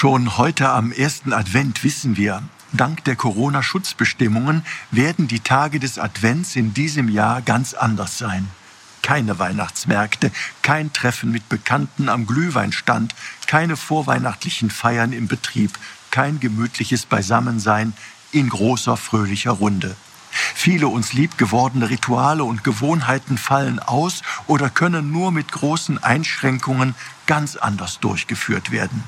Schon heute am ersten Advent wissen wir, dank der Corona-Schutzbestimmungen werden die Tage des Advents in diesem Jahr ganz anders sein. Keine Weihnachtsmärkte, kein Treffen mit Bekannten am Glühweinstand, keine vorweihnachtlichen Feiern im Betrieb, kein gemütliches Beisammensein in großer fröhlicher Runde. Viele uns lieb gewordene Rituale und Gewohnheiten fallen aus oder können nur mit großen Einschränkungen ganz anders durchgeführt werden.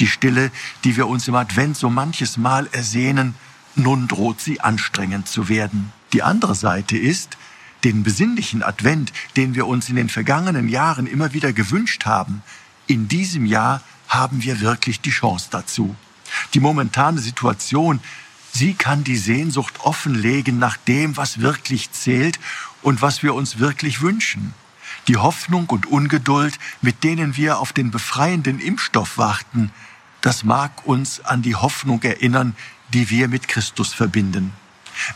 Die Stille, die wir uns im Advent so manches Mal ersehnen, nun droht sie anstrengend zu werden. Die andere Seite ist, den besinnlichen Advent, den wir uns in den vergangenen Jahren immer wieder gewünscht haben, in diesem Jahr haben wir wirklich die Chance dazu. Die momentane Situation, sie kann die Sehnsucht offenlegen nach dem, was wirklich zählt und was wir uns wirklich wünschen. Die Hoffnung und Ungeduld, mit denen wir auf den befreienden Impfstoff warten, das mag uns an die Hoffnung erinnern, die wir mit Christus verbinden.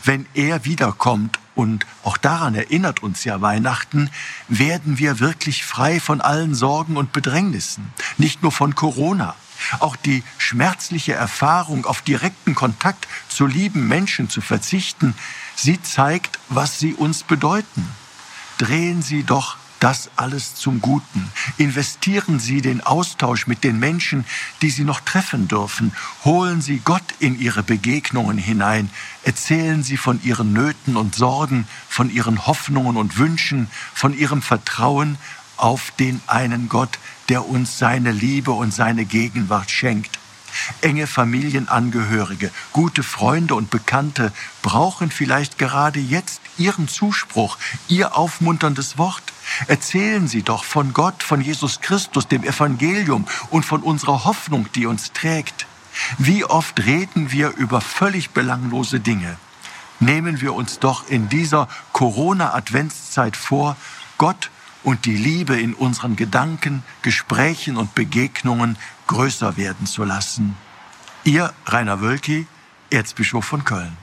Wenn er wiederkommt, und auch daran erinnert uns ja Weihnachten, werden wir wirklich frei von allen Sorgen und Bedrängnissen, nicht nur von Corona. Auch die schmerzliche Erfahrung, auf direkten Kontakt zu lieben Menschen zu verzichten, sie zeigt, was sie uns bedeuten. Drehen Sie doch das alles zum Guten. Investieren Sie den Austausch mit den Menschen, die Sie noch treffen dürfen. Holen Sie Gott in Ihre Begegnungen hinein. Erzählen Sie von Ihren Nöten und Sorgen, von Ihren Hoffnungen und Wünschen, von Ihrem Vertrauen auf den einen Gott, der uns seine Liebe und seine Gegenwart schenkt. Enge Familienangehörige, gute Freunde und Bekannte brauchen vielleicht gerade jetzt Ihren Zuspruch, Ihr aufmunterndes Wort. Erzählen Sie doch von Gott, von Jesus Christus, dem Evangelium und von unserer Hoffnung, die uns trägt. Wie oft reden wir über völlig belanglose Dinge? Nehmen wir uns doch in dieser Corona-Adventszeit vor, Gott und die Liebe in unseren Gedanken, Gesprächen und Begegnungen größer werden zu lassen. Ihr Rainer Wölki, Erzbischof von Köln.